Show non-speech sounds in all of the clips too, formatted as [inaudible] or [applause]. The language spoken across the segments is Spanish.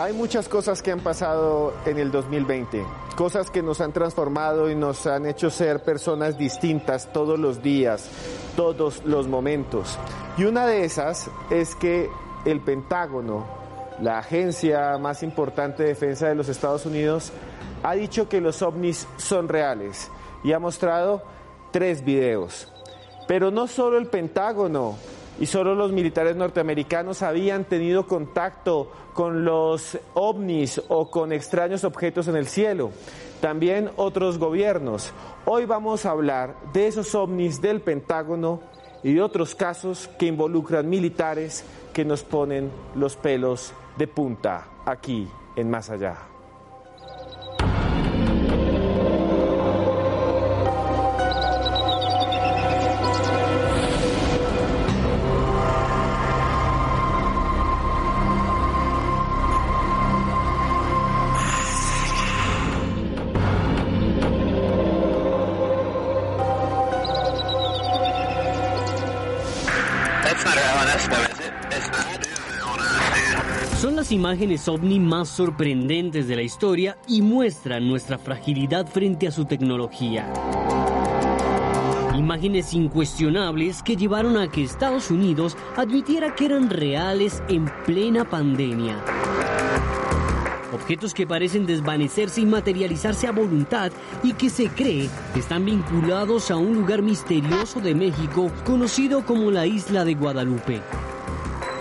Hay muchas cosas que han pasado en el 2020, cosas que nos han transformado y nos han hecho ser personas distintas todos los días, todos los momentos. Y una de esas es que el Pentágono, la agencia más importante de defensa de los Estados Unidos, ha dicho que los ovnis son reales y ha mostrado tres videos. Pero no solo el Pentágono y solo los militares norteamericanos habían tenido contacto con los ovnis o con extraños objetos en el cielo, también otros gobiernos. Hoy vamos a hablar de esos ovnis del Pentágono y de otros casos que involucran militares que nos ponen los pelos de punta aquí en Más Allá. Imágenes ovni más sorprendentes de la historia y muestran nuestra fragilidad frente a su tecnología. Imágenes incuestionables que llevaron a que Estados Unidos admitiera que eran reales en plena pandemia. Objetos que parecen desvanecerse y materializarse a voluntad y que se cree están vinculados a un lugar misterioso de México conocido como la isla de Guadalupe.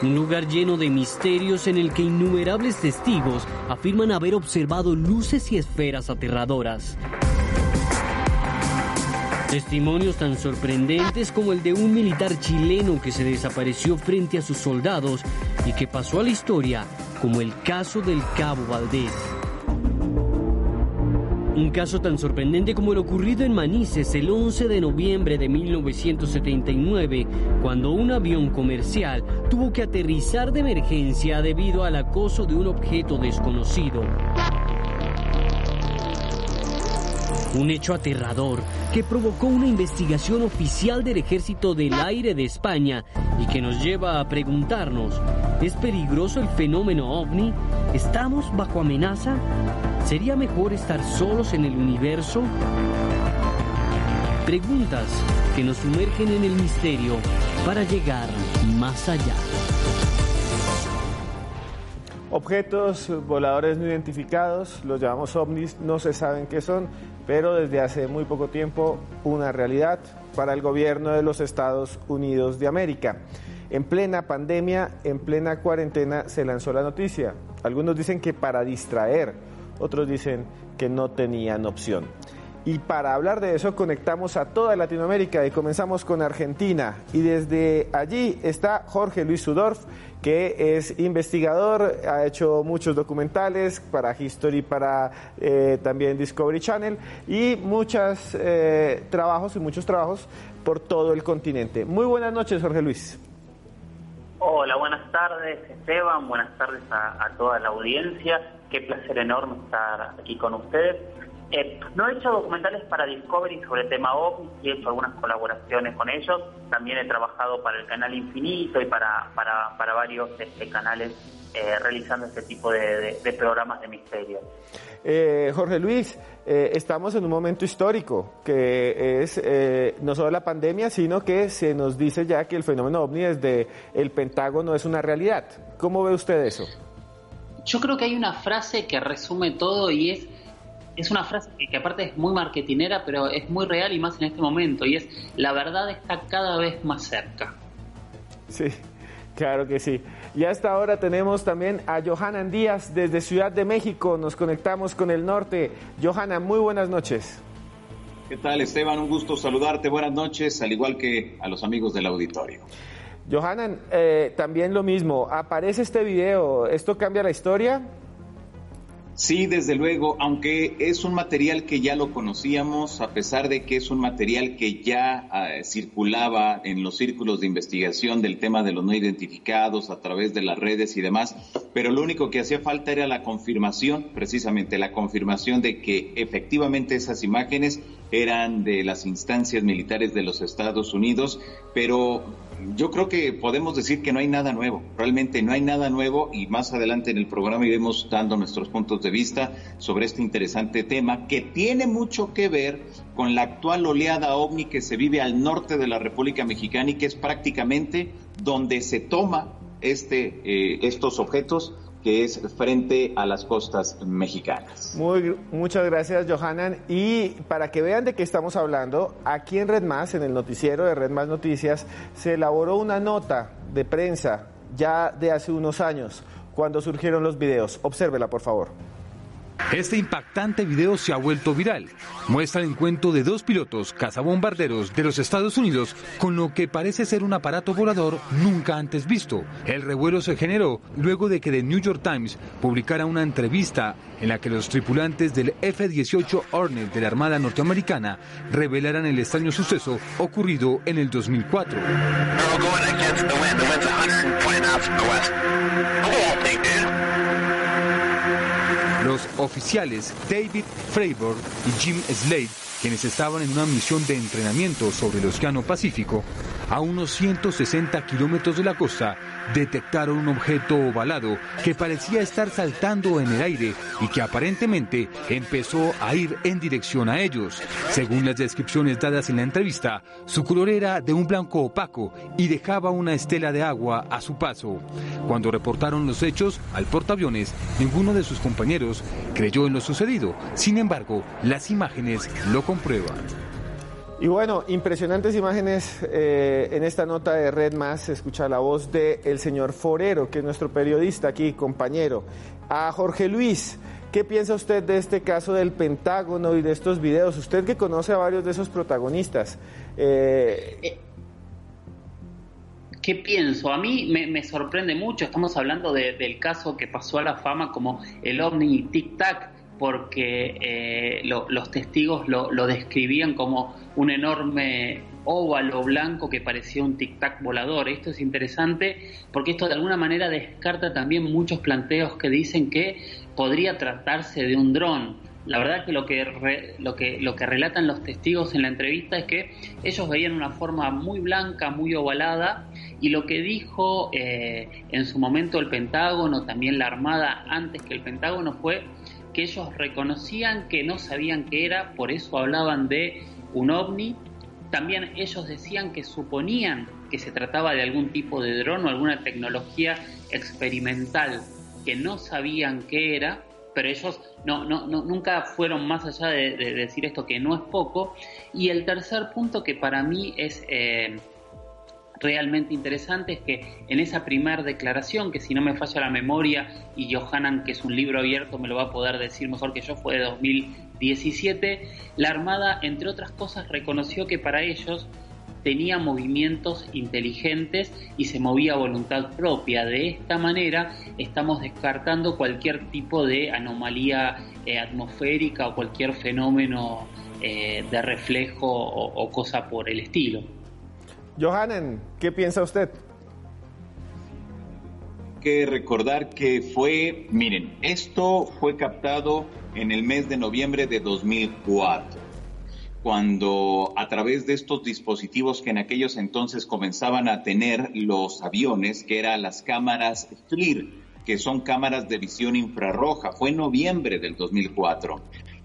Un lugar lleno de misterios en el que innumerables testigos afirman haber observado luces y esferas aterradoras. Testimonios tan sorprendentes como el de un militar chileno que se desapareció frente a sus soldados y que pasó a la historia como el caso del Cabo Valdés. Un caso tan sorprendente como el ocurrido en Manises el 11 de noviembre de 1979, cuando un avión comercial tuvo que aterrizar de emergencia debido al acoso de un objeto desconocido. Un hecho aterrador que provocó una investigación oficial del Ejército del Aire de España y que nos lleva a preguntarnos, ¿es peligroso el fenómeno ovni? ¿Estamos bajo amenaza? ¿Sería mejor estar solos en el universo? Preguntas que nos sumergen en el misterio para llegar más allá. Objetos voladores no identificados, los llamamos ovnis, no se saben qué son, pero desde hace muy poco tiempo una realidad para el gobierno de los Estados Unidos de América. En plena pandemia, en plena cuarentena, se lanzó la noticia. Algunos dicen que para distraer, otros dicen que no tenían opción. Y para hablar de eso conectamos a toda Latinoamérica y comenzamos con Argentina. Y desde allí está Jorge Luis Sudorf, que es investigador, ha hecho muchos documentales para History, para eh, también Discovery Channel y muchos eh, trabajos y muchos trabajos por todo el continente. Muy buenas noches, Jorge Luis. Hola, buenas tardes, Esteban. Buenas tardes a, a toda la audiencia. Qué placer enorme estar aquí con ustedes. Eh, no he hecho documentales para Discovery sobre el tema OVNI, he hecho algunas colaboraciones con ellos. También he trabajado para el canal Infinito y para, para, para varios este, canales eh, realizando este tipo de programas de misterio. Eh, Jorge Luis, eh, estamos en un momento histórico que es eh, no solo la pandemia, sino que se nos dice ya que el fenómeno ovni desde el Pentágono es una realidad. ¿Cómo ve usted eso? Yo creo que hay una frase que resume todo y es es una frase que, que, aparte es muy marketinera, pero es muy real y más en este momento, y es la verdad está cada vez más cerca. Sí, claro que sí. Y hasta ahora tenemos también a Johanan Díaz desde Ciudad de México. Nos conectamos con el norte. Johanna, muy buenas noches. ¿Qué tal, Esteban? Un gusto saludarte. Buenas noches, al igual que a los amigos del auditorio. Johanan, eh, también lo mismo. Aparece este video. ¿Esto cambia la historia? Sí, desde luego, aunque es un material que ya lo conocíamos, a pesar de que es un material que ya uh, circulaba en los círculos de investigación del tema de los no identificados a través de las redes y demás, pero lo único que hacía falta era la confirmación, precisamente la confirmación de que efectivamente esas imágenes eran de las instancias militares de los Estados Unidos, pero yo creo que podemos decir que no hay nada nuevo, realmente no hay nada nuevo y más adelante en el programa iremos dando nuestros puntos de vista sobre este interesante tema que tiene mucho que ver con la actual oleada ovni que se vive al norte de la República Mexicana y que es prácticamente donde se toma este, eh, estos objetos que es frente a las costas mexicanas. Muy, muchas gracias, Johanan. Y para que vean de qué estamos hablando, aquí en Red Más, en el noticiero de Red Más Noticias, se elaboró una nota de prensa ya de hace unos años, cuando surgieron los videos. Obsérvela, por favor. Este impactante video se ha vuelto viral. Muestra el encuentro de dos pilotos cazabombarderos de los Estados Unidos con lo que parece ser un aparato volador nunca antes visto. El revuelo se generó luego de que The New York Times publicara una entrevista en la que los tripulantes del F-18 Hornet de la Armada norteamericana revelaran el extraño suceso ocurrido en el 2004. Oficiales David Fravor y Jim Slade, quienes estaban en una misión de entrenamiento sobre el Océano Pacífico, a unos 160 kilómetros de la costa, detectaron un objeto ovalado que parecía estar saltando en el aire y que aparentemente empezó a ir en dirección a ellos. Según las descripciones dadas en la entrevista, su color era de un blanco opaco y dejaba una estela de agua a su paso. Cuando reportaron los hechos al portaaviones, ninguno de sus compañeros creyó en lo sucedido. Sin embargo, las imágenes lo comprueban. Y bueno, impresionantes imágenes eh, en esta nota de Red Más. Se escucha la voz del el señor Forero, que es nuestro periodista aquí, compañero. A Jorge Luis, ¿qué piensa usted de este caso del Pentágono y de estos videos? Usted que conoce a varios de esos protagonistas. Eh... ¿Qué pienso? A mí me, sorprende mucho. Estamos hablando del caso que pasó a la fama como el OVNI Tic Tac porque eh, los testigos lo, describían como un enorme óvalo blanco que parecía un tic-tac volador. Esto es interesante porque esto de alguna manera descarta también muchos planteos que dicen que podría tratarse de un dron. La verdad que lo que, lo que lo que relatan los testigos en la entrevista es que ellos veían una forma muy blanca, muy ovalada, y lo que dijo eh, en su momento el Pentágono, también la Armada antes que el Pentágono, fue que ellos reconocían que no sabían qué era, por eso hablaban de un ovni. También ellos decían que suponían que se trataba de algún tipo de dron o alguna tecnología experimental que no sabían qué era, pero ellos no, no, nunca fueron más allá de, decir esto que no es poco. Y el tercer punto que para mí es eh, realmente interesante es que en esa primera declaración, que si no me falla la memoria, y Johanan, que es un libro abierto, me lo va a poder decir mejor que yo, fue de 2017, la Armada, entre otras cosas, reconoció que para ellos tenía movimientos inteligentes y se movía a voluntad propia. De esta manera estamos descartando cualquier tipo de anomalía eh, atmosférica o cualquier fenómeno eh, de reflejo o cosa por el estilo. Johanen, ¿qué piensa usted? Que recordar que fue, miren, esto fue captado en el mes de noviembre de 2004, cuando a través de estos dispositivos que en aquellos entonces comenzaban a tener los aviones, que eran las cámaras FLIR, que son cámaras de visión infrarroja, fue en noviembre del 2004.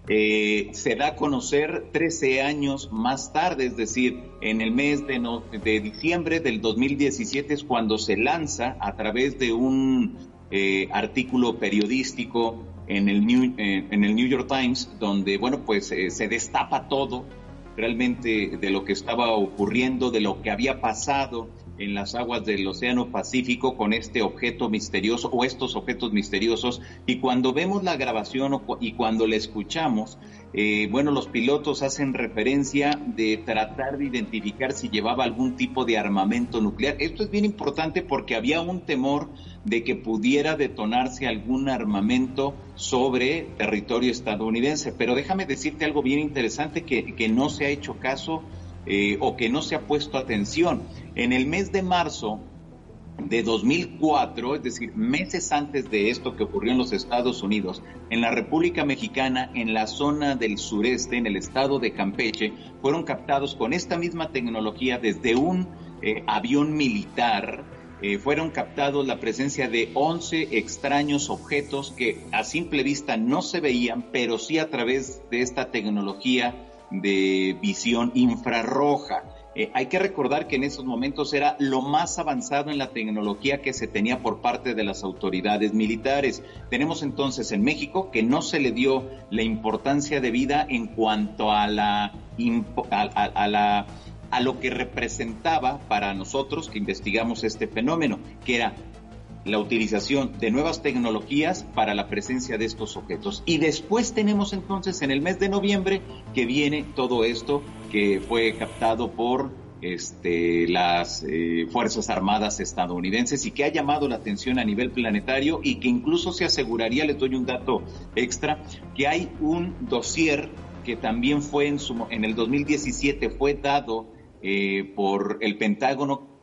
Eh, se da a conocer 13 años más tarde, es decir, en el mes de, de diciembre del 2017 es cuando se lanza a través de un eh, artículo periodístico en el, New, eh, en el New York Times, donde, bueno, pues se destapa todo realmente de lo que estaba ocurriendo, de lo que había pasado en las aguas del Océano Pacífico con este objeto misterioso o estos objetos misteriosos y cuando vemos la grabación y cuando la escuchamos, eh, bueno, los pilotos hacen referencia de tratar de identificar si llevaba algún tipo de armamento nuclear. Esto es bien importante porque había un temor de que pudiera detonarse algún armamento sobre territorio estadounidense. Pero déjame decirte algo bien interesante que, que no se ha hecho caso eh, o que no se ha puesto atención. En el mes de marzo de 2004, es decir, meses antes de esto que ocurrió en los Estados Unidos, en la República Mexicana, en la zona del sureste, en el estado de Campeche, fueron captados con esta misma tecnología desde un eh, avión militar. Eh, fueron captados la presencia de 11 extraños objetos que a simple vista no se veían, pero sí a través de esta tecnología de visión infrarroja. Eh, hay que recordar que en esos momentos era lo más avanzado en la tecnología que se tenía por parte de las autoridades militares. Tenemos entonces en México que no se le dio la importancia de vida en cuanto a la, a, la a lo que representaba para nosotros que investigamos este fenómeno, que era la utilización de nuevas tecnologías para la presencia de estos objetos. Y después tenemos entonces en el mes de noviembre que viene todo esto que fue captado por este, las eh, Fuerzas Armadas estadounidenses y que ha llamado la atención a nivel planetario y que incluso se aseguraría, les doy un dato extra, que hay un dossier que también fue en, su, en el 2017 fue dado eh, por el Pentágono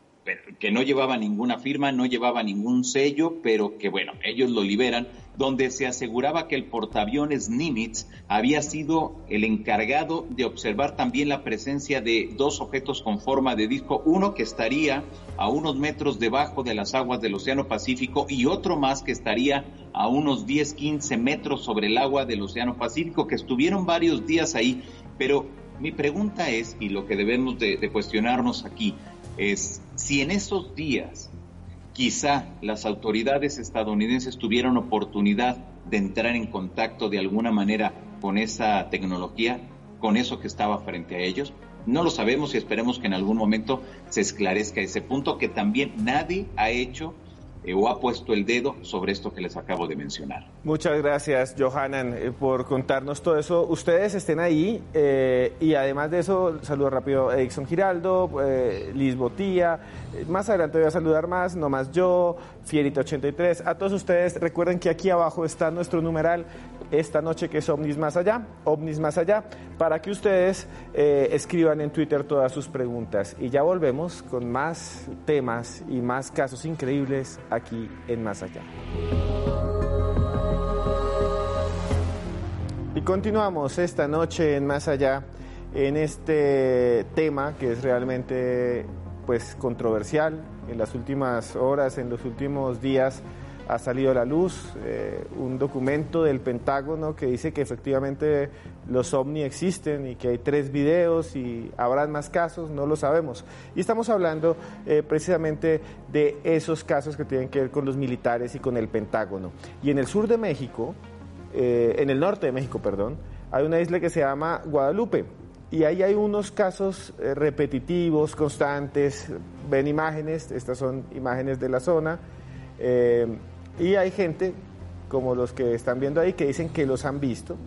que no llevaba ninguna firma, no llevaba ningún sello, pero que bueno, ellos lo liberan, donde se aseguraba que el portaaviones Nimitz había sido el encargado de observar también la presencia de dos objetos con forma de disco, uno que estaría a unos metros debajo de las aguas del Océano Pacífico y otro más que estaría a unos 10, 15 metros sobre el agua del Océano Pacífico, que estuvieron varios días ahí, pero mi pregunta es, y lo que debemos de, de cuestionarnos aquí, es si en esos días quizá las autoridades estadounidenses tuvieron oportunidad de entrar en contacto de alguna manera con esa tecnología, con eso que estaba frente a ellos. No lo sabemos y esperemos que en algún momento se esclarezca ese punto que también nadie ha hecho eh, o ha puesto el dedo sobre esto que les acabo de mencionar. Muchas gracias, Johanan, eh, por contarnos todo eso. Ustedes estén ahí eh, y además de eso, saludo rápido a Edson Giraldo, Liz Botía. Más adelante voy a saludar más, no más yo, Fierita83. A todos ustedes, recuerden que aquí abajo está nuestro numeral esta noche que es OVNIS Más Allá, OVNIS Más Allá, para que ustedes escriban en Twitter todas sus preguntas. Y ya volvemos con más temas y más casos increíbles aquí en Más Allá. Y continuamos esta noche en Más Allá en este tema que es realmente pues controversial en las últimas horas, en los últimos días ha salido a la luz eh, un documento del Pentágono que dice que efectivamente los ovni existen y que hay tres videos y habrán más casos, no lo sabemos. Y estamos hablando eh, precisamente de esos casos que tienen que ver con los militares y con el Pentágono. Y en el sur de México, eh, en el norte de México, perdón, hay una isla que se llama Guadalupe. Y ahí hay unos casos repetitivos, constantes, ven imágenes, estas son imágenes de la zona, y hay gente, como los que están viendo ahí, que dicen que los han visto,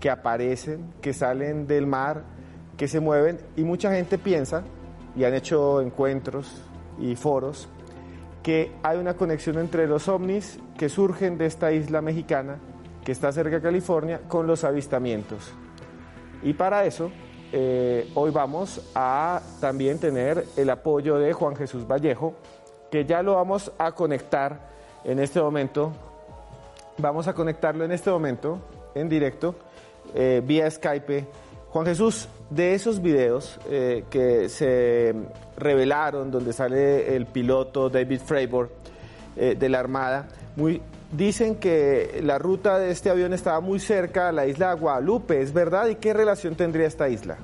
que aparecen, que salen del mar, que se mueven, y mucha gente piensa, y han hecho encuentros y foros, que hay una conexión entre los ovnis que surgen de esta isla mexicana, que está cerca de California, con los avistamientos. Y para eso, eh, hoy vamos a también tener el apoyo de Juan Jesús Vallejo, que ya lo vamos a conectar en este momento. Vamos a conectarlo en este momento, en directo, eh, vía Skype. Juan Jesús, de esos videos eh, que se revelaron, donde sale el piloto David Fravor eh, de la Armada, muy, dicen que la ruta de este avión estaba muy cerca a la isla de Guadalupe, ¿es verdad? ¿Y qué relación tendría esta isla?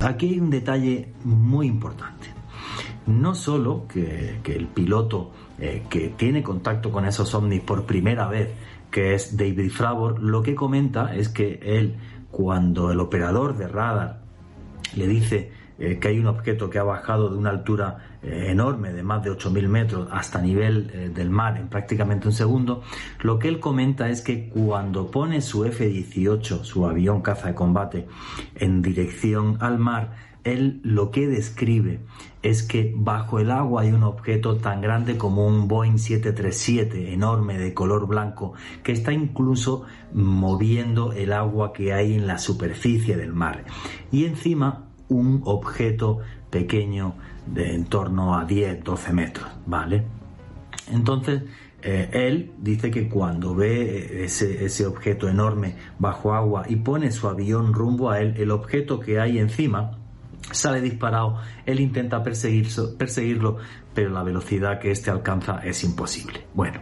Aquí hay un detalle muy importante. No solo que, el piloto eh, que tiene contacto con esos ovnis por primera vez, que es David Fravor, lo que comenta es que él, cuando el operador de radar le dice eh, que hay un objeto que ha bajado de una altura eh, enorme de más de 8.000 metros hasta nivel del mar en prácticamente un segundo, lo que él comenta es que cuando pone su F-18, su avión caza de combate, en dirección al mar, él lo que describe es que bajo el agua hay un objeto tan grande como un Boeing 737 enorme de color blanco que está incluso moviendo el agua que hay en la superficie del mar. Y encima un objeto pequeño de en torno a 10, 12 metros, ¿vale? Entonces, eh, él dice que cuando ve ese, ese, objeto enorme bajo agua y pone su avión rumbo a él, el objeto que hay encima sale disparado, él intenta perseguirlo, pero la velocidad que éste alcanza es imposible. Bueno,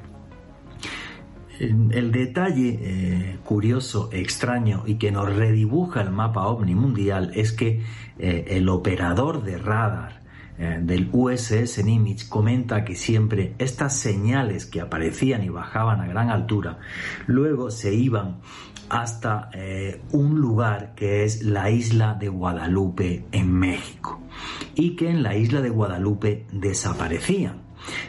el detalle eh, curioso, extraño y que nos redibuja el mapa ovni mundial es que eh, el operador de radar eh, del USS Nimitz comenta que siempre estas señales que aparecían y bajaban a gran altura luego se iban hasta eh, un lugar que es la isla de Guadalupe en México y que en la isla de Guadalupe desaparecían.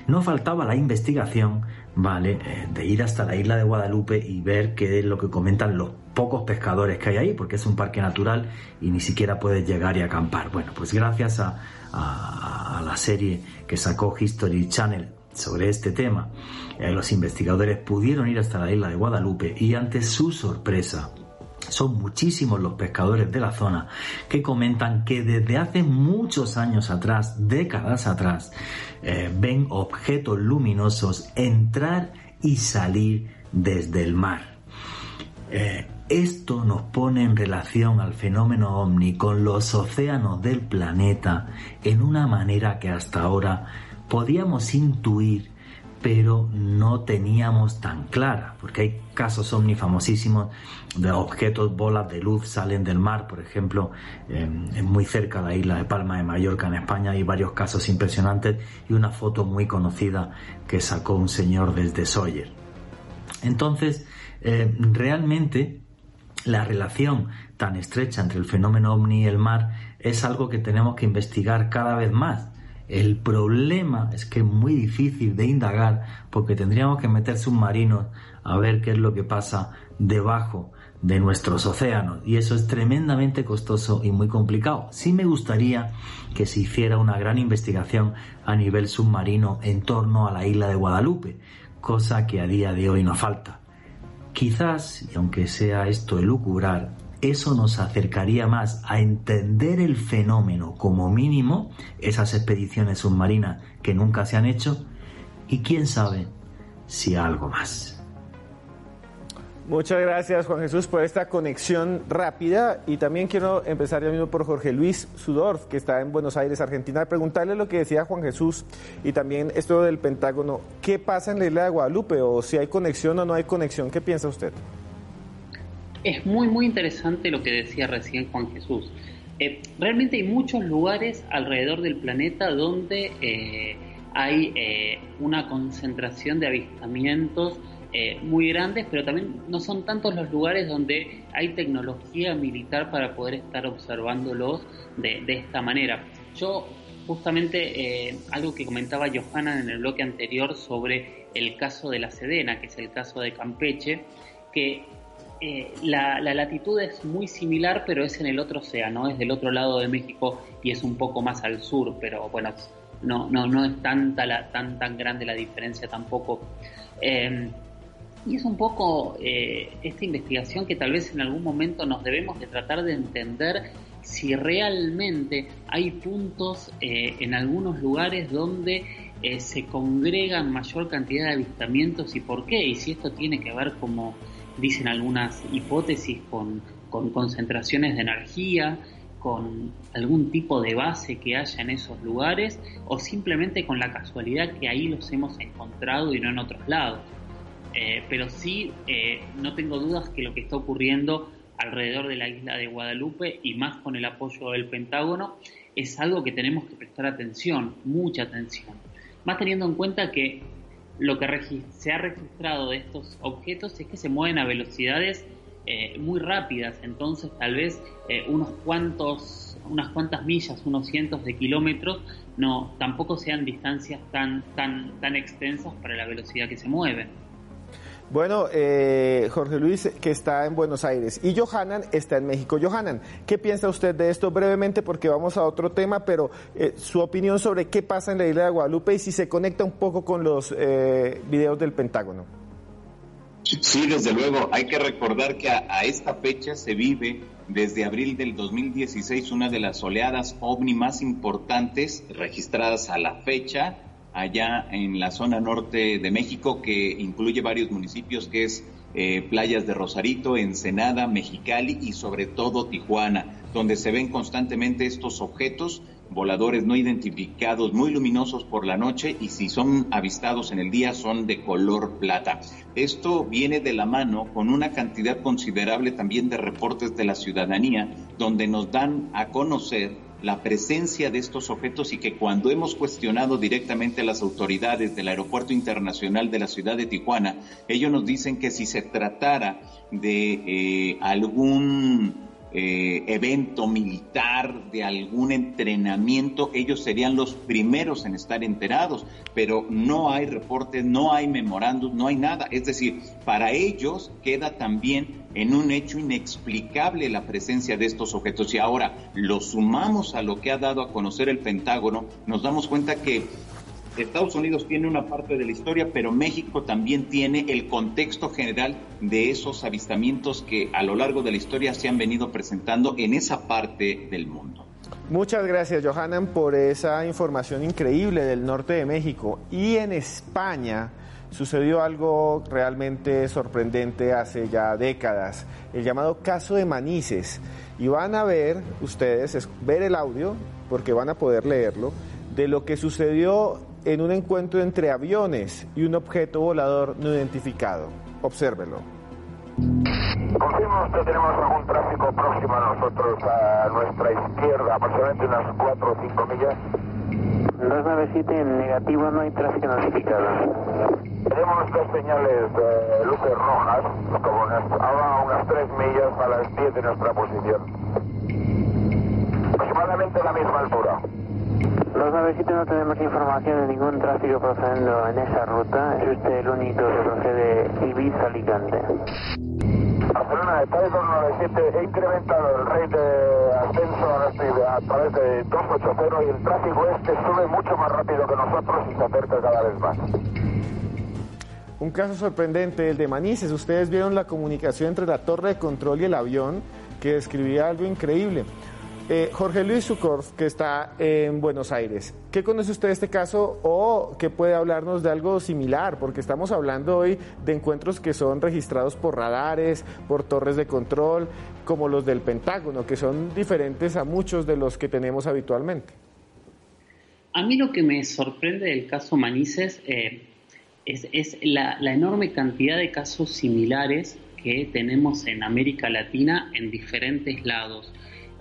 No faltaba la investigación, ¿vale? Eh, de ir hasta la isla de Guadalupe y ver qué es lo que comentan los pocos pescadores que hay ahí, porque es un parque natural y ni siquiera puedes llegar y acampar. Bueno, pues gracias a, a, la serie que sacó History Channel sobre este tema, eh, los investigadores pudieron ir hasta la isla de Guadalupe y ante su sorpresa, son muchísimos los pescadores de la zona que comentan que desde hace muchos años atrás, décadas atrás, eh, ven objetos luminosos entrar y salir desde el mar. Eh, esto nos pone en relación al fenómeno ovni con los océanos del planeta en una manera que hasta ahora podíamos intuir pero no teníamos tan clara, porque hay casos ovni famosísimos de objetos, bolas de luz salen del mar, por ejemplo, muy cerca de la isla de Palma de Mallorca en España hay varios casos impresionantes y una foto muy conocida que sacó un señor desde Sawyer. Entonces, eh, realmente la relación tan estrecha entre el fenómeno ovni y el mar es algo que tenemos que investigar cada vez más. El problema es que es muy difícil de indagar porque tendríamos que meter submarinos a ver qué es lo que pasa debajo de nuestros océanos y eso es tremendamente costoso y muy complicado. Sí me gustaría que se hiciera una gran investigación a nivel submarino en torno a la isla de Guadalupe, cosa que a día de hoy no falta. Quizás, y aunque sea esto elucubrar, eso nos acercaría más a entender el fenómeno como mínimo, esas expediciones submarinas que nunca se han hecho, y quién sabe si algo más. Muchas gracias Juan Jesús por esta conexión rápida y también quiero empezar ya mismo por Jorge Luis Sudorf, que está en Buenos Aires, Argentina, preguntarle lo que decía Juan Jesús y también esto del Pentágono. ¿Qué pasa en la isla de Guadalupe o si hay conexión o no hay conexión? ¿Qué piensa usted? Es muy, muy interesante lo que decía recién Juan Jesús. Eh, realmente hay muchos lugares alrededor del planeta donde eh, hay eh, una concentración de avistamientos muy grandes, pero también no son tantos los lugares donde hay tecnología militar para poder estar observándolos de, esta manera. Yo justamente algo que comentaba Johanna en el bloque anterior sobre el caso de la Sedena, que es el caso de Campeche, que eh, la, latitud es muy similar, pero es en el otro océano, es del otro lado de México y es un poco más al sur, pero bueno, no, no, no es tanta la, tan, tan grande la diferencia tampoco. Y es un poco eh, esta investigación que tal vez en algún momento nos debemos de tratar de entender si realmente hay puntos eh, en algunos lugares donde se congregan mayor cantidad de avistamientos y por qué, y si esto tiene que ver, como dicen algunas hipótesis, con, con concentraciones de energía, con algún tipo de base que haya en esos lugares, o simplemente con la casualidad que ahí los hemos encontrado y no en otros lados. Eh, pero sí, eh, no tengo dudas que lo que está ocurriendo alrededor de la isla de Guadalupe y más con el apoyo del Pentágono es algo que tenemos que prestar atención, mucha atención. Más teniendo en cuenta que lo que se ha registrado de estos objetos es que se mueven a velocidades eh, muy rápidas, entonces tal vez unos cuantos, unas cuantas millas, unos cientos de kilómetros, no, tampoco sean distancias tan, tan, tan extensas para la velocidad que se mueven. Bueno, eh, Jorge Luis, que está en Buenos Aires, y Johanan está en México. Johanan, ¿qué piensa usted de esto brevemente? Porque vamos a otro tema, pero eh, su opinión sobre qué pasa en la isla de Guadalupe y si se conecta un poco con los eh, videos del Pentágono. Sí, desde luego. Hay que recordar que a, esta fecha se vive desde abril del 2016 una de las oleadas ovni más importantes registradas a la fecha allá en la zona norte de México que incluye varios municipios que es eh, playas de Rosarito, Ensenada, Mexicali y sobre todo Tijuana, donde se ven constantemente estos objetos voladores no identificados muy luminosos por la noche y si son avistados en el día son de color plata. Esto viene de la mano con una cantidad considerable también de reportes de la ciudadanía donde nos dan a conocer la presencia de estos objetos y que cuando hemos cuestionado directamente a las autoridades del Aeropuerto Internacional de la ciudad de Tijuana, ellos nos dicen que si se tratara de eh, algún eh, evento militar, de algún entrenamiento, ellos serían los primeros en estar enterados, pero no hay reportes, no hay memorándum, no hay nada. Es decir, para ellos queda también en un hecho inexplicable la presencia de estos objetos. Y ahora lo sumamos a lo que ha dado a conocer el Pentágono, nos damos cuenta que Estados Unidos tiene una parte de la historia, pero México también tiene el contexto general de esos avistamientos que a lo largo de la historia se han venido presentando en esa parte del mundo. Muchas gracias, Johanan, por esa información increíble del norte de México. Y en España sucedió algo realmente sorprendente hace ya décadas, el llamado caso de Manises. Y van a ver ustedes, ver el audio, porque van a poder leerlo, de lo que sucedió en un encuentro entre aviones y un objeto volador no identificado. Obsérvelo. Confirmo que tenemos algún tráfico próximo a nosotros, a nuestra izquierda, aproximadamente unas 4 o 5 millas. 297 en negativo, no hay tráfico notificado. Tenemos dos señales de luces rojas, como a unas 3 millas a las 10 de nuestra posición. Aproximadamente a la misma altura. Los 97 no tenemos información de ningún tráfico procediendo en esa ruta. Es usted el único que procede Ibiza-Alicante. Barcelona, está 297. He incrementado el rate de ascenso a través de 280 y el tráfico este sube mucho más rápido que nosotros y se acerca cada vez más. Un caso sorprendente, el de Manises. Ustedes vieron la comunicación entre la torre de control y el avión que describía algo increíble. Eh, Jorge Luis Sucorf, que está en Buenos Aires, ¿qué conoce usted de este caso o qué puede hablarnos de algo similar? Porque estamos hablando hoy de encuentros que son registrados por radares, por torres de control, como los del Pentágono, que son diferentes a muchos de los que tenemos habitualmente. A mí lo que me sorprende del caso Manises eh, es, la enorme cantidad de casos similares que tenemos en América Latina en diferentes lados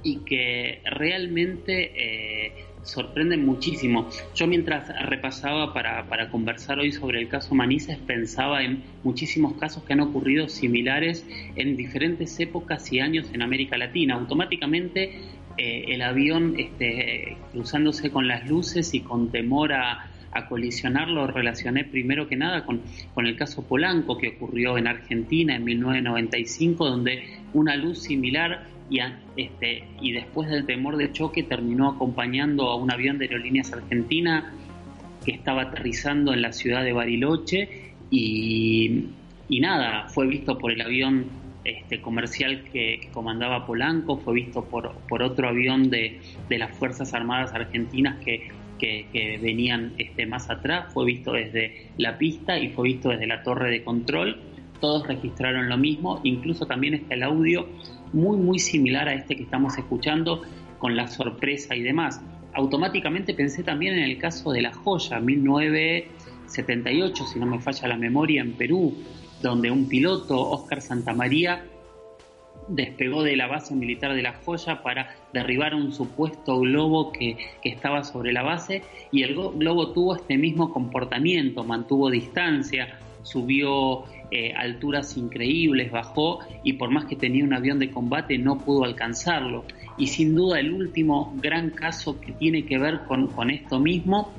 y que realmente eh, sorprenden muchísimo. Yo mientras repasaba para, para, conversar hoy sobre el caso Manises pensaba en muchísimos casos que han ocurrido similares en diferentes épocas y años en América Latina. Automáticamente eh, el avión este, cruzándose con las luces y con temor a, a colisionar lo relacioné primero que nada con, con el caso Polanco que ocurrió en Argentina en 1995, donde una luz similar y, este, y después del temor de choque terminó acompañando a un avión de aerolíneas argentina que estaba aterrizando en la ciudad de Bariloche y, y nada, fue visto por el avión este, comercial que, comandaba Polanco, fue visto por, por otro avión de, las Fuerzas Armadas Argentinas que, que, venían este, más atrás, fue visto desde la pista y fue visto desde la torre de control. Todos registraron lo mismo, incluso también está el audio muy, muy similar a este que estamos escuchando con la sorpresa y demás. Automáticamente pensé también en el caso de La Joya, 1978, si no me falla la memoria, en Perú, donde un piloto, Oscar Santamaría, despegó de la base militar de La Joya para derribar un supuesto globo que, que, estaba sobre la base y el globo tuvo este mismo comportamiento, mantuvo distancia, subió eh, alturas increíbles, bajó y por más que tenía un avión de combate no pudo alcanzarlo. Y sin duda el último gran caso que tiene que ver con, esto mismo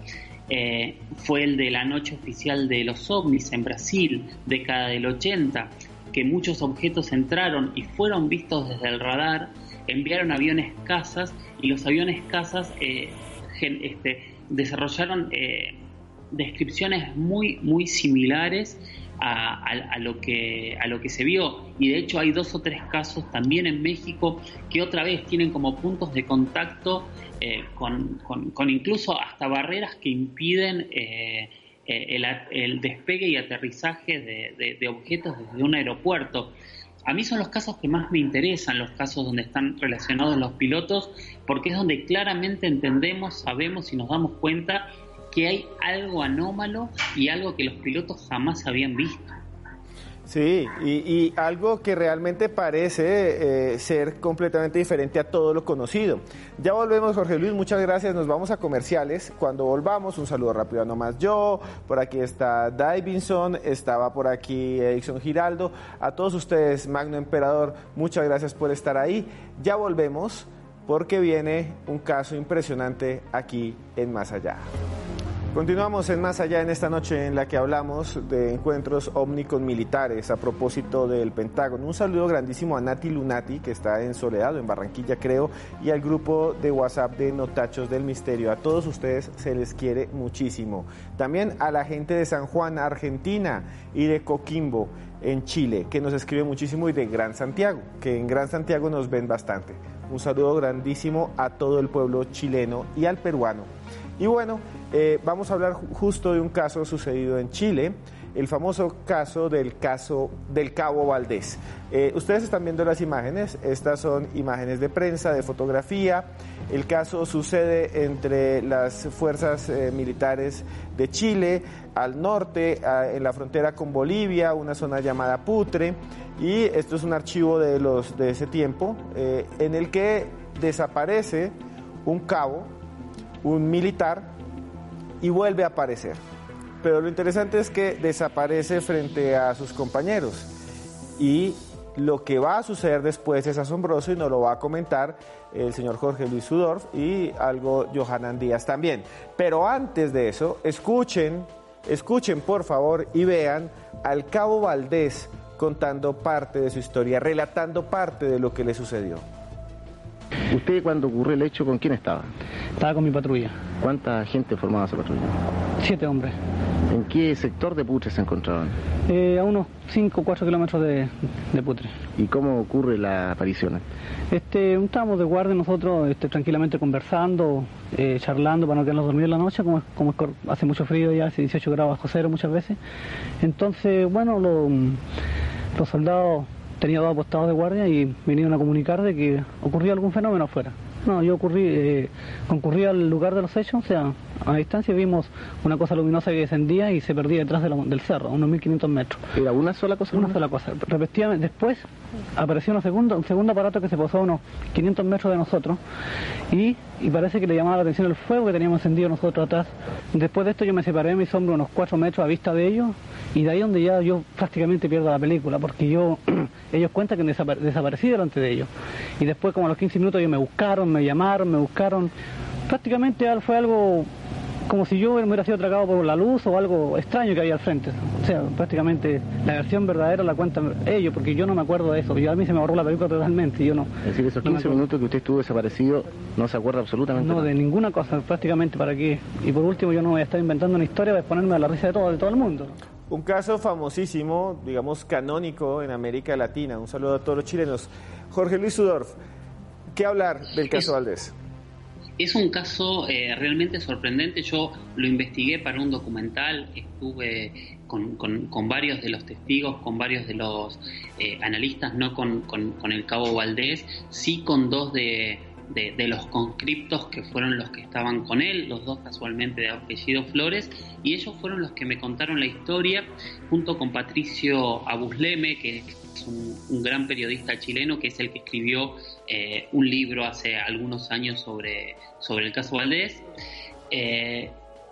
eh, fue el de la noche oficial de los ovnis en Brasil, década del 80, que muchos objetos entraron y fueron vistos desde el radar, enviaron aviones casas y los aviones casas eh, este, desarrollaron descripciones muy, muy similares a, lo que, a lo que se vio. Y de hecho hay dos o tres casos también en México que otra vez tienen como puntos de contacto eh, con, con, incluso hasta barreras que impiden eh, eh, el, despegue y aterrizaje de, de objetos desde un aeropuerto. A mí son los casos que más me interesan, los casos donde están relacionados los pilotos, porque es donde claramente entendemos, sabemos y nos damos cuenta que hay algo anómalo y algo que los pilotos jamás habían visto. Sí, y, algo que realmente parece eh, ser completamente diferente a todo lo conocido. Ya volvemos, Jorge Luis, muchas gracias. Nos vamos a comerciales. Cuando volvamos, un saludo rápido a nomás yo. Por aquí está Davinson, estaba por aquí Edison Giraldo. A todos ustedes, Magno Emperador, muchas gracias por estar ahí. Ya volvemos porque viene un caso impresionante aquí en Más Allá. Continuamos en Más Allá en esta noche en la que hablamos de encuentros ovni con militares a propósito del Pentágono. Un saludo grandísimo a Nati Lunati, que está en Soledad en Barranquilla creo, y al grupo de WhatsApp de Notachos del Misterio. A todos ustedes se les quiere muchísimo. También a la gente de San Juan, Argentina, y de Coquimbo, en Chile, que nos escribe muchísimo, y de Gran Santiago, que en Gran Santiago nos ven bastante. Un saludo grandísimo a todo el pueblo chileno y al peruano. Y bueno, eh, vamos a hablar justo de un caso sucedido en Chile, el famoso caso del caso del Cabo Valdés. Eh, ustedes están viendo las imágenes, estas son imágenes de prensa, de fotografía. El caso sucede entre las fuerzas eh, militares de Chile, al norte, en la frontera con Bolivia, una zona llamada Putre, y esto es un archivo de, los, de ese tiempo, en el que desaparece un cabo, un militar, y vuelve a aparecer. Pero lo interesante es que desaparece frente a sus compañeros y lo que va a suceder después es asombroso y nos lo va a comentar el señor Jorge Luis Sudorf y algo Johanan Díaz también. Pero antes de eso, escuchen, escuchen por favor y vean al Cabo Valdés contando parte de su historia, relatando parte de lo que le sucedió. ¿Usted cuando ocurrió el hecho con quién estaba? Estaba con mi patrulla. ¿Cuánta gente formaba esa patrulla? Siete hombres. ¿En qué sector de Putre se encontraban? Eh, a unos 5 o 4 kilómetros de, Putre. ¿Y cómo ocurre la aparición? Este, estábamos de guardia nosotros este, tranquilamente conversando, eh, charlando para no quedarnos dormidos en la noche, como, como hace mucho frío ya, hace 18 grados bajo cero muchas veces. Entonces, bueno, los soldados tenía dos apostados de guardia y vinieron a comunicar de que ocurría algún fenómeno afuera. No, yo ocurrí, eh, concurrí al lugar de los hechos, o sea, a distancia vimos una cosa luminosa que descendía y se perdía detrás del cerro, a unos 1500 metros. ¿Era una sola cosa? Una sola cosa. Repetidamente, después apareció una segunda, un segundo aparato que se posó a unos 500 metros de nosotros y, parece que le llamaba la atención el fuego que teníamos encendido nosotros atrás. Después de esto yo me separé de mis hombros unos 4 metros a vista de ellos y de ahí donde ya yo prácticamente pierdo la película porque yo [clears throat] ellos cuentan que desaparecí delante de ellos y después como a los 15 minutos ellos me buscaron, me llamaron, me buscaron prácticamente fue algo como si yo me hubiera sido atracado por la luz o algo extraño que había al frente. O sea, prácticamente la versión verdadera la cuentan ellos, porque yo no me acuerdo de eso. Yo a mí se me borró la película totalmente. Yo no. Es decir, esos 15 minutos que usted estuvo desaparecido, no se acuerda absolutamente No, de ninguna cosa, prácticamente para qué. Y por último, yo no voy a estar inventando una historia para exponerme a la risa de todo, de todo el mundo. Un caso famosísimo, digamos canónico en América Latina. Un saludo a todos los chilenos. Jorge Luis Sudorf, ¿qué hablar del caso Valdés? Es un caso eh, realmente sorprendente. Yo lo investigué para un documental, estuve con, varios de los testigos, con varios de los eh, analistas, no con, el cabo Valdés, sí con dos de, los conscriptos que fueron los que estaban con él, los dos casualmente de apellido Flores, y ellos fueron los que me contaron la historia, junto con Patricio Abusleme, que es un gran periodista chileno, que es el que escribió eh, un libro hace algunos años sobre, sobre el caso Valdés. Eh,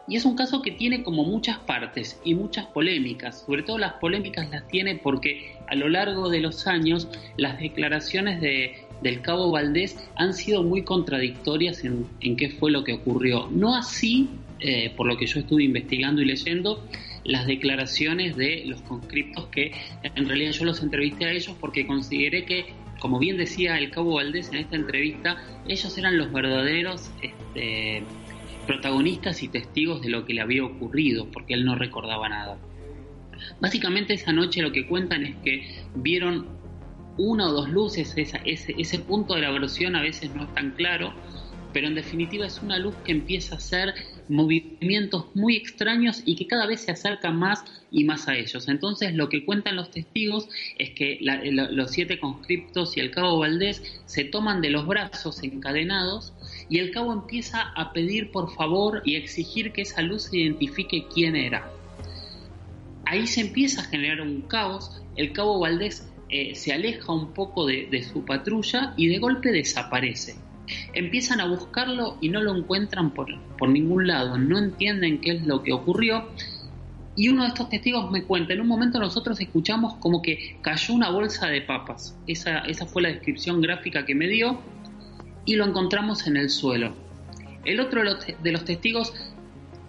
y es un caso que tiene como muchas partes y muchas polémicas. Sobre todo las polémicas las tiene porque a lo largo de los años las declaraciones de, del cabo Valdés han sido muy contradictorias en, qué fue lo que ocurrió. No así, eh, por lo que yo estuve investigando y leyendo, las declaraciones de los conscriptos que en realidad yo los entrevisté a ellos porque consideré que como bien decía el Cabo Valdés en esta entrevista, ellos eran los verdaderos este, protagonistas y testigos de lo que le había ocurrido, porque él no recordaba nada. Básicamente esa noche lo que cuentan es que vieron una o dos luces, ese, ese punto de la versión a veces no es tan claro, pero en definitiva es una luz que empieza a hacer movimientos muy extraños y que cada vez se acerca más y más a ellos. Entonces lo que cuentan los testigos es que los siete conscriptos y el cabo Valdés se toman de los brazos encadenados y el cabo empieza a pedir por favor y exigir que esa luz se identifique quién era. Ahí se empieza a generar un caos, el cabo Valdés eh, se aleja un poco de su patrulla y de golpe desaparece. Empiezan a buscarlo y no lo encuentran por, por ningún lado, no entienden qué es lo que ocurrió. Y uno de estos testigos me cuenta, en un momento nosotros escuchamos como que cayó una bolsa de papas. Esa, esa fue la descripción gráfica que me dio y lo encontramos en el suelo. El otro de los testigos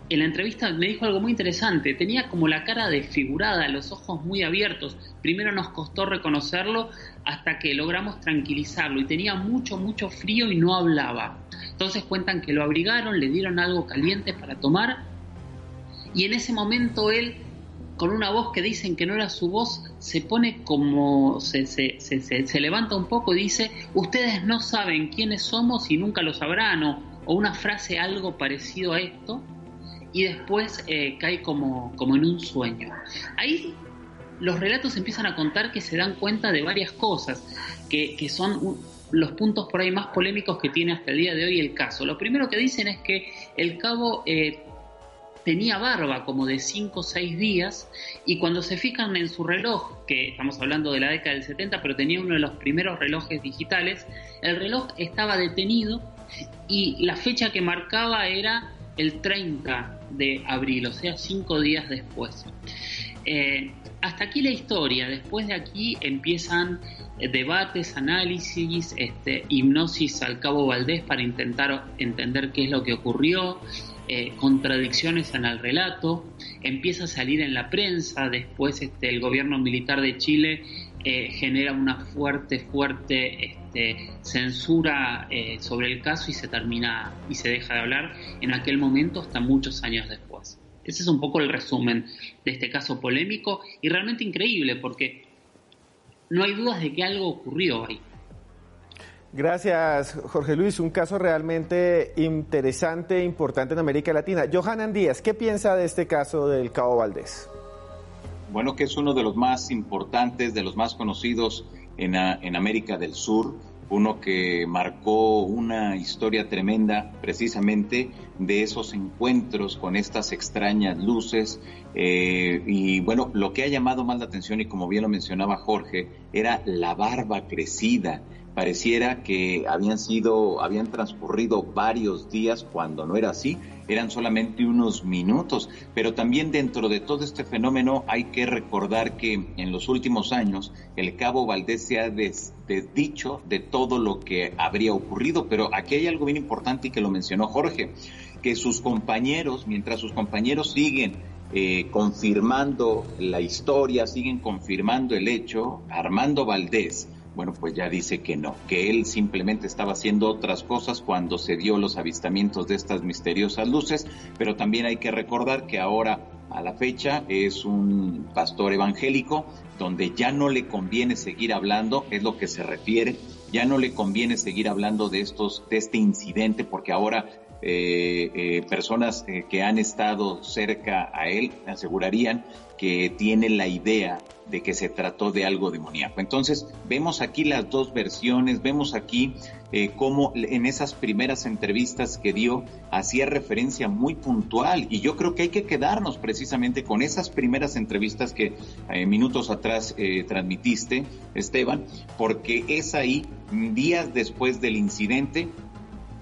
en la entrevista me dijo algo muy interesante. Tenía como la cara desfigurada, los ojos muy abiertos. Primero nos costó reconocerlo hasta que logramos tranquilizarlo y tenía mucho, mucho frío y no hablaba. Entonces cuentan que lo abrigaron, le dieron algo caliente para tomar y en ese momento él, con una voz que dicen que no era su voz, se pone como, se, se, se, levanta un poco y dice, ustedes no saben quiénes somos y nunca lo sabrán o una frase algo parecido a esto y después eh, cae como, como en un sueño. Ahí los relatos empiezan a contar que se dan cuenta de varias cosas, que, son los puntos por ahí más polémicos que tiene hasta el día de hoy el caso. Lo primero que dicen es que el cabo eh, tenía barba como de 5 o 6 días y cuando se fijan en su reloj, que estamos hablando de la década del 70, pero tenía uno de los primeros relojes digitales, el reloj estaba detenido y la fecha que marcaba era el 30 de abril, o sea, cinco días después. Eh, hasta aquí la historia, después de aquí empiezan eh, debates, análisis, este, hipnosis al cabo Valdés para intentar entender qué es lo que ocurrió, eh, contradicciones en el relato, empieza a salir en la prensa, después este, el gobierno militar de Chile genera una fuerte, fuerte censura eh, sobre el caso y se termina y se deja de hablar en aquel momento hasta muchos años después. Ese es un poco el resumen de este caso polémico y realmente increíble porque no hay dudas de que algo ocurrió ahí. Gracias, Jorge Luis. Un caso realmente interesante e importante en América Latina. Johanan Díaz, ¿qué piensa de este caso del Cabo Valdés? Bueno, que es uno de los más importantes, de los más conocidos en, en América del Sur, uno que marcó una historia tremenda precisamente de esos encuentros con estas extrañas luces. Eh, y bueno, lo que ha llamado más la atención, y como bien lo mencionaba Jorge, era la barba crecida, pareciera que habían sido, habían transcurrido varios días cuando no era así, eran solamente unos minutos, pero también dentro de todo este fenómeno hay que recordar que en los últimos años el cabo Valdés se ha desdicho de todo lo que habría ocurrido, pero aquí hay algo bien importante y que lo mencionó Jorge, que sus compañeros, mientras sus compañeros siguen eh, confirmando la historia, siguen confirmando el hecho, Armando Valdés, bueno, pues ya dice que no, que él simplemente estaba haciendo otras cosas cuando se dio los avistamientos de estas misteriosas luces, pero también hay que recordar que ahora a la fecha es un pastor evangélico donde ya no le conviene seguir hablando, es lo que se refiere, ya no le conviene seguir hablando de estos, de este incidente, porque ahora eh, eh, personas eh, que han estado cerca a él asegurarían que tiene la idea de que se trató de algo demoníaco. Entonces, vemos aquí las dos versiones, vemos aquí eh, cómo en esas primeras entrevistas que dio hacía referencia muy puntual y yo creo que hay que quedarnos precisamente con esas primeras entrevistas que eh, minutos atrás transmitiste, Esteban, porque es ahí, días después del incidente,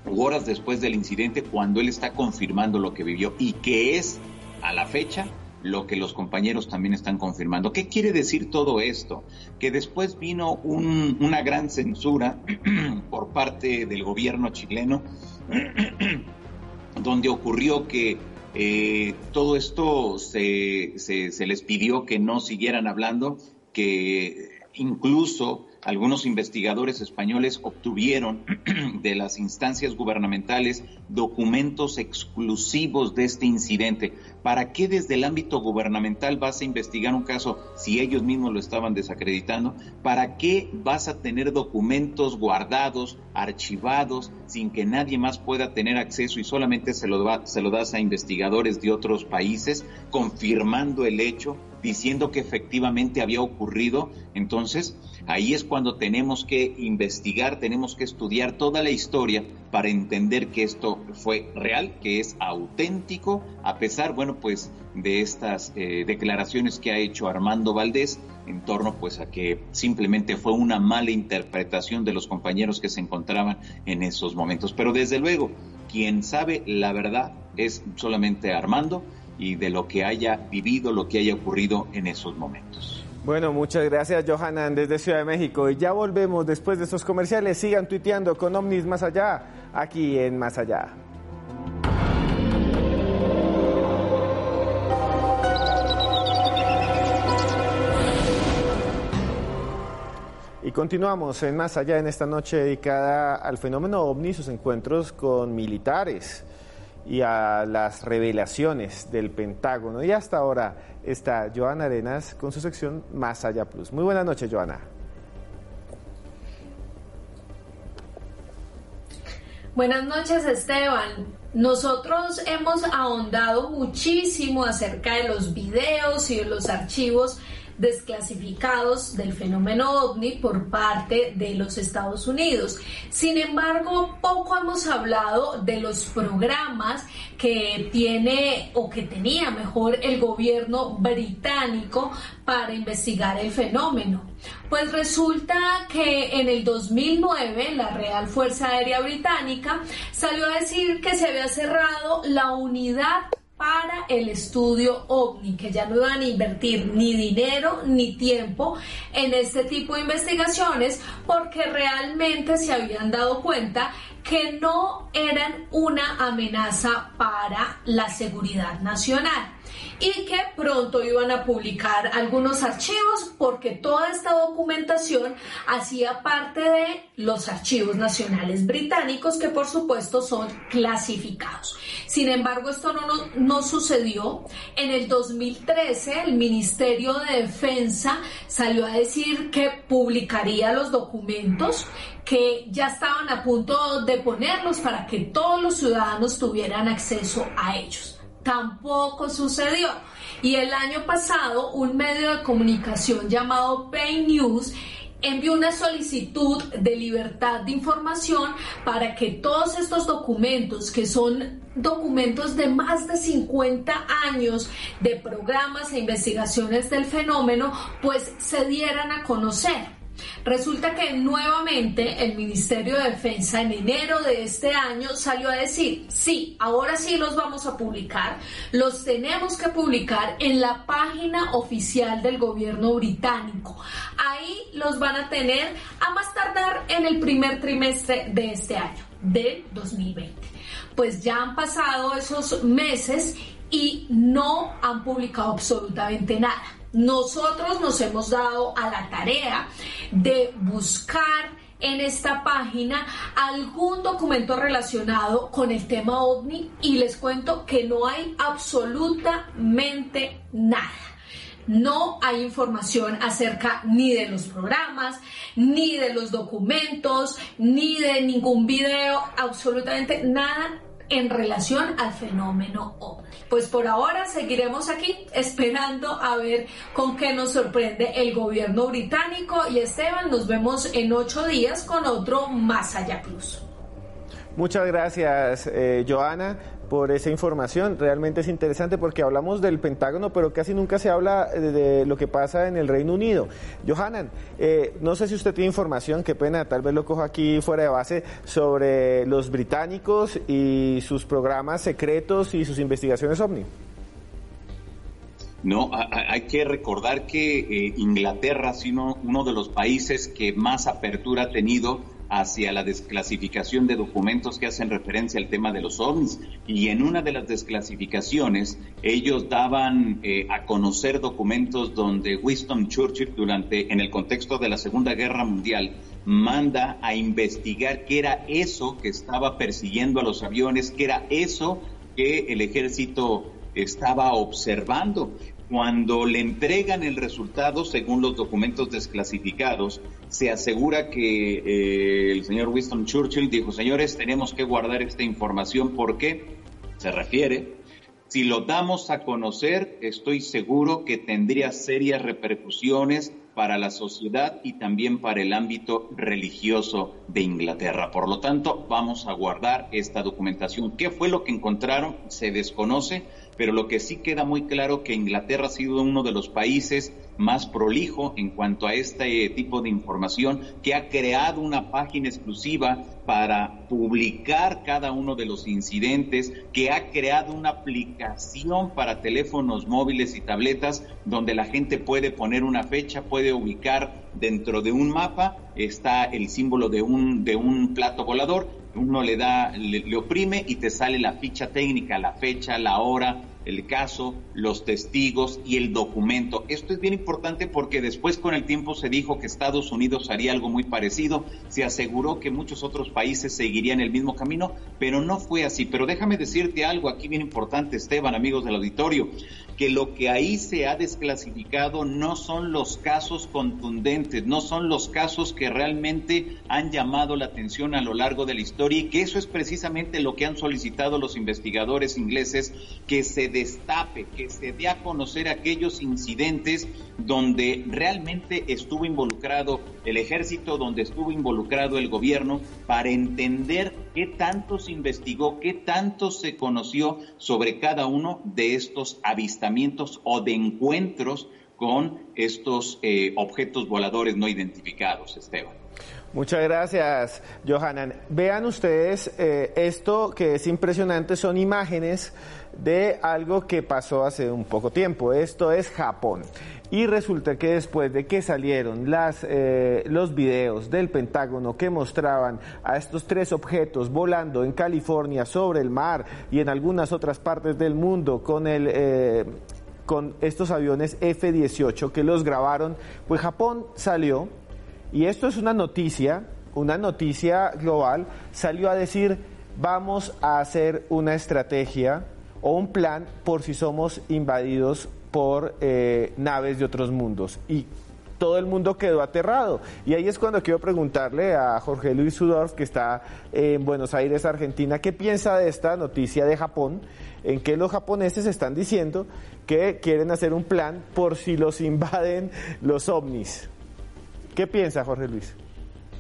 horas después del incidente, cuando él está confirmando lo que vivió y que es a la fecha lo que los compañeros también están confirmando. ¿Qué quiere decir todo esto? Que después vino una gran censura [clears throat] por parte del gobierno chileno, [clears throat] donde ocurrió que eh, todo esto se, se, les pidió que no siguieran hablando, que incluso algunos investigadores españoles obtuvieron [clears throat] de las instancias gubernamentales documentos exclusivos de este incidente. ¿Para qué desde el ámbito gubernamental vas a investigar un caso si ellos mismos lo estaban desacreditando? ¿Para qué vas a tener documentos guardados, archivados, sin que nadie más pueda tener acceso y solamente se lo, se lo das a investigadores de otros países, confirmando el hecho? diciendo que efectivamente había ocurrido, entonces ahí es cuando tenemos que investigar, tenemos que estudiar toda la historia para entender que esto fue real, que es auténtico, a pesar, bueno, pues de estas eh, declaraciones que ha hecho Armando Valdés en torno pues a que simplemente fue una mala interpretación de los compañeros que se encontraban en esos momentos. Pero desde luego, quien sabe la verdad es solamente Armando y de lo que haya vivido, lo que haya ocurrido en esos momentos. Bueno, muchas gracias Johanan desde Ciudad de México. Y ya volvemos después de estos comerciales. Sigan tuiteando con Omnis Más Allá, aquí en Más Allá. Y continuamos en Más Allá en esta noche dedicada al fenómeno ovni y sus encuentros con militares y a las revelaciones del Pentágono. Y hasta ahora está Joana Arenas con su sección Más Allá Plus. Muy buenas noches, Joana. Buenas noches, Esteban. Nosotros hemos ahondado muchísimo acerca de los videos y de los archivos desclasificados del fenómeno ovni por parte de los Estados Unidos. Sin embargo, poco hemos hablado de los programas que tiene o que tenía mejor el gobierno británico para investigar el fenómeno. Pues resulta que en el 2009 la Real Fuerza Aérea Británica salió a decir que se había cerrado la unidad para el estudio OVNI, que ya no iban a invertir ni dinero ni tiempo en este tipo de investigaciones porque realmente se habían dado cuenta que no eran una amenaza para la seguridad nacional y que pronto iban a publicar algunos archivos porque toda esta documentación hacía parte de los archivos nacionales británicos que por supuesto son clasificados. Sin embargo, esto no, no, sucedió. En el 2013 el Ministerio de Defensa salió a decir que publicaría los documentos que ya estaban a punto de ponerlos para que todos los ciudadanos tuvieran acceso a ellos tampoco sucedió. Y el año pasado, un medio de comunicación llamado Pay News envió una solicitud de libertad de información para que todos estos documentos, que son documentos de más de 50 años de programas e investigaciones del fenómeno, pues se dieran a conocer. Resulta que nuevamente el Ministerio de Defensa en enero de este año salió a decir, sí, ahora sí los vamos a publicar, los tenemos que publicar en la página oficial del gobierno británico. Ahí los van a tener a más tardar en el primer trimestre de este año, del 2020. Pues ya han pasado esos meses y no han publicado absolutamente nada. Nosotros nos hemos dado a la tarea de buscar en esta página algún documento relacionado con el tema ovni y les cuento que no hay absolutamente nada. No hay información acerca ni de los programas, ni de los documentos, ni de ningún video, absolutamente nada en relación al fenómeno OVNI. Pues por ahora seguiremos aquí esperando a ver con qué nos sorprende el gobierno británico y Esteban, nos vemos en ocho días con otro Más Allá Plus. Muchas gracias, eh, Joana por esa información. Realmente es interesante porque hablamos del Pentágono, pero casi nunca se habla de, lo que pasa en el Reino Unido. Johanan, eh, no sé si usted tiene información, qué pena, tal vez lo cojo aquí fuera de base, sobre los británicos y sus programas secretos y sus investigaciones OVNI. No, hay que recordar que eh, Inglaterra ha sido uno de los países que más apertura ha tenido hacia la desclasificación de documentos que hacen referencia al tema de los ovnis. Y en una de las desclasificaciones, ellos daban eh, a conocer documentos donde Winston Churchill, durante, en el contexto de la Segunda Guerra Mundial, manda a investigar qué era eso que estaba persiguiendo a los aviones, qué era eso que el ejército estaba observando. Cuando le entregan el resultado, según los documentos desclasificados, se asegura que eh, el señor Winston Churchill dijo, señores, tenemos que guardar esta información porque se refiere, si lo damos a conocer, estoy seguro que tendría serias repercusiones para la sociedad y también para el ámbito religioso de Inglaterra. Por lo tanto, vamos a guardar esta documentación. ¿Qué fue lo que encontraron? Se desconoce pero lo que sí queda muy claro que Inglaterra ha sido uno de los países más prolijo en cuanto a este tipo de información, que ha creado una página exclusiva para publicar cada uno de los incidentes, que ha creado una aplicación para teléfonos móviles y tabletas donde la gente puede poner una fecha, puede ubicar dentro de un mapa, está el símbolo de un, de un plato volador uno le da, le, oprime y te sale la ficha técnica, la fecha, la hora, el caso, los testigos y el documento. Esto es bien importante porque después con el tiempo se dijo que Estados Unidos haría algo muy parecido, se aseguró que muchos otros países seguirían el mismo camino, pero no fue así. Pero déjame decirte algo aquí bien importante, Esteban, amigos del auditorio que lo que ahí se ha desclasificado no son los casos contundentes, no son los casos que realmente han llamado la atención a lo largo de la historia y que eso es precisamente lo que han solicitado los investigadores ingleses, que se destape, que se dé a conocer aquellos incidentes donde realmente estuvo involucrado el ejército, donde estuvo involucrado el gobierno, para entender qué tanto se investigó, qué tanto se conoció sobre cada uno de estos avistamientos o de encuentros con estos eh, objetos voladores no identificados, Esteban. Muchas gracias, Johanan. Vean ustedes, eh, esto que es impresionante son imágenes de algo que pasó hace un poco tiempo. Esto es Japón. Y resulta que después de que salieron las, eh, los videos del Pentágono que mostraban a estos tres objetos volando en California sobre el mar y en algunas otras partes del mundo con el... Eh, con estos aviones F-18 que los grabaron, pues Japón salió, y esto es una noticia, una noticia global, salió a decir, vamos a hacer una estrategia o un plan por si somos invadidos por eh, naves de otros mundos. Y todo el mundo quedó aterrado. Y ahí es cuando quiero preguntarle a Jorge Luis Sudorf, que está en Buenos Aires, Argentina, qué piensa de esta noticia de Japón, en que los japoneses están diciendo que quieren hacer un plan por si los invaden los ovnis. ¿Qué piensa Jorge Luis?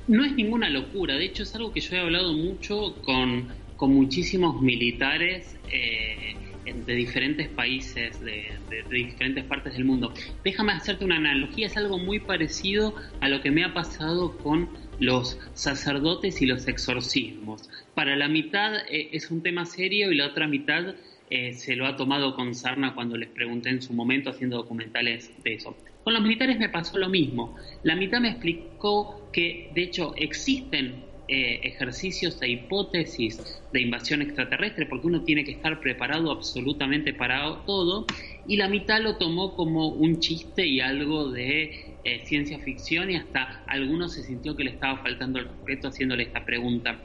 No es ninguna locura, de hecho es algo que yo he hablado mucho con con muchísimos militares eh, de diferentes países, de, diferentes partes del mundo. Déjame hacerte una analogía, es algo muy parecido a lo que me ha pasado con los sacerdotes y los exorcismos. Para la mitad eh, es un tema serio y la otra mitad eh, se lo ha tomado con sarna cuando les pregunté en su momento haciendo documentales de eso. Con los militares me pasó lo mismo. La mitad me explicó que de hecho existen eh, ejercicios e hipótesis de invasión extraterrestre, porque uno tiene que estar preparado absolutamente para todo, y la mitad lo tomó como un chiste y algo de eh, ciencia ficción, y hasta algunos se sintió que le estaba faltando el respeto haciéndole esta pregunta.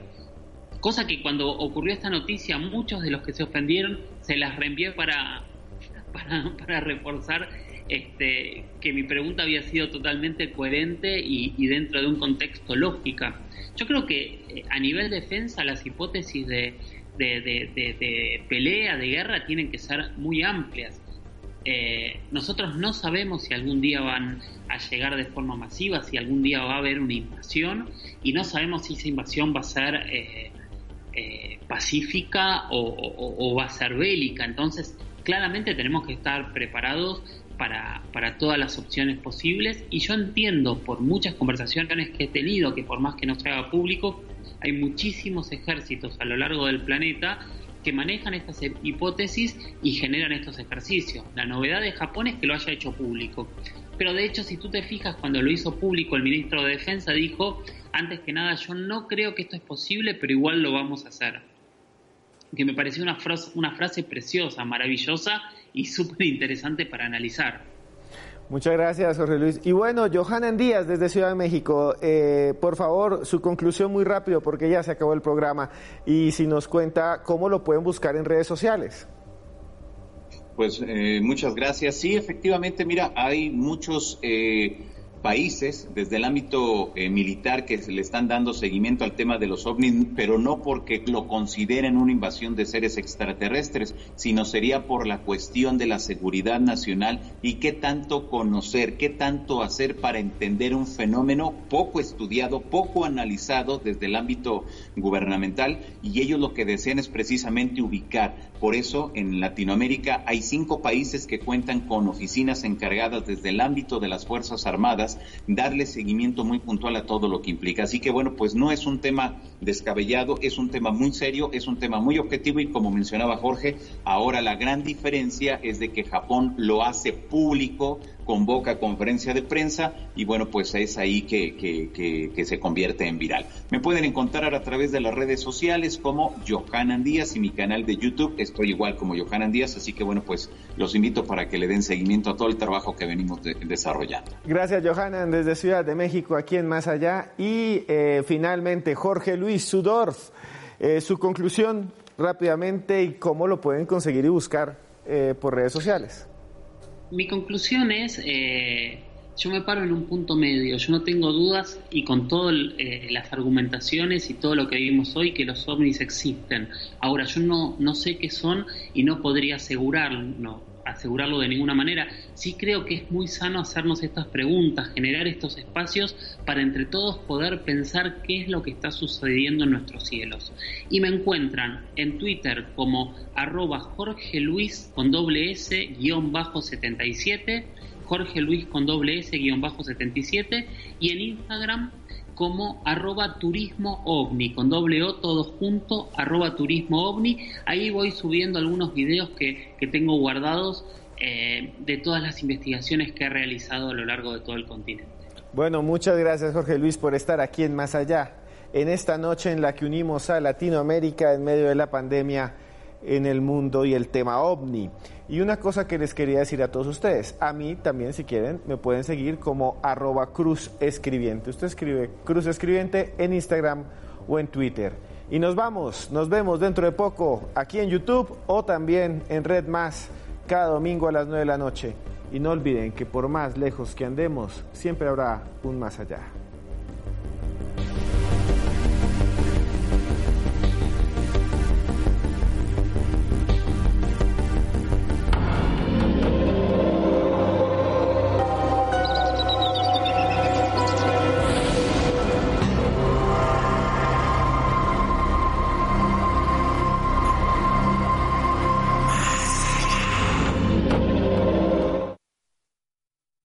Cosa que cuando ocurrió esta noticia, muchos de los que se ofendieron se las reenvié para, [laughs] para, para reforzar este, que mi pregunta había sido totalmente coherente y, dentro de un contexto lógica. Yo creo que eh, a nivel defensa las hipótesis de, pelea, de guerra, tienen que ser muy amplias. Eh, nosotros no sabemos si algún día van a llegar de forma masiva, si algún día va a haber una invasión y no sabemos si esa invasión va a ser eh, pacífica o, va a ser bélica. Entonces, claramente tenemos que estar preparados para, todas las opciones posibles y yo entiendo por muchas conversaciones que he tenido que por más que no se haga público, hay muchísimos ejércitos a lo largo del planeta que manejan estas hipótesis y generan estos ejercicios. La novedad de Japón es que lo haya hecho público. pero de hecho si tú te fijas cuando lo hizo público el ministro de Defensa dijo, antes que nada yo no creo que esto es posible, pero igual lo vamos a hacer. Que me pareció una frase, una frase preciosa, maravillosa y súper interesante para analizar. Muchas gracias, Jorge Luis. Y bueno, Johanan Díaz, desde Ciudad de México, eh, por favor, su conclusión muy rápido, porque ya se acabó el programa, y si nos cuenta cómo lo pueden buscar en redes sociales. Pues eh, muchas gracias. Sí, efectivamente, mira, hay muchos... Eh, países desde el ámbito eh, militar que le están dando seguimiento al tema de los ovnis, pero no porque lo consideren una invasión de seres extraterrestres, sino sería por la cuestión de la seguridad nacional y qué tanto conocer, qué tanto hacer para entender un fenómeno poco estudiado, poco analizado desde el ámbito gubernamental y ellos lo que desean es precisamente ubicar. Por eso en Latinoamérica hay cinco países que cuentan con oficinas encargadas desde el ámbito de las Fuerzas Armadas darle seguimiento muy puntual a todo lo que implica. Así que bueno, pues no es un tema descabellado, es un tema muy serio, es un tema muy objetivo y como mencionaba Jorge, ahora la gran diferencia es de que Japón lo hace público, convoca conferencia de prensa y bueno, pues es ahí que, que, se convierte en viral. Me pueden encontrar a través de las redes sociales como Johanan Díaz y mi canal de YouTube, estoy igual como Johanan Díaz, así que bueno, pues los invito para que le den seguimiento a todo el trabajo que venimos desarrollando. Gracias Johanan desde Ciudad de México, aquí en Más Allá. Y eh, finalmente Jorge Luis Sudorf, eh, su conclusión rápidamente y cómo lo pueden conseguir y buscar eh, por redes sociales mi conclusión es, eh, yo me paro en un punto medio, yo no tengo dudas y con todas eh, las argumentaciones y todo lo que vivimos hoy que los ovnis existen. Ahora, yo no, no sé qué son y no podría asegurarlo, asegurarlo de ninguna manera. Sí creo que es muy sano hacernos estas preguntas, generar estos espacios para entre todos poder pensar qué es lo que está sucediendo en nuestros cielos. Y me encuentran en Twitter como arroba Jorge Luis con doble S guion bajo 77, Jorge Luis con doble S guion bajo 77 y en Instagram como arroba turismo con doble O todo junto, arroba turismo. Ahí voy subiendo algunos videos que, que tengo guardados eh, de todas las investigaciones que he realizado a lo largo de todo el continente. Bueno, muchas gracias Jorge Luis por estar aquí en Más Allá, en esta noche en la que unimos a Latinoamérica en medio de la pandemia en el mundo y el tema ovni. Y una cosa que les quería decir a todos ustedes, a mí también si quieren me pueden seguir como arroba cruz escribiente. Usted escribe cruz escribiente en Instagram o en Twitter. Y nos vamos, nos vemos dentro de poco aquí en YouTube o también en Red Más cada domingo a las 9 de la noche. Y no olviden que por más lejos que andemos, siempre habrá un más allá.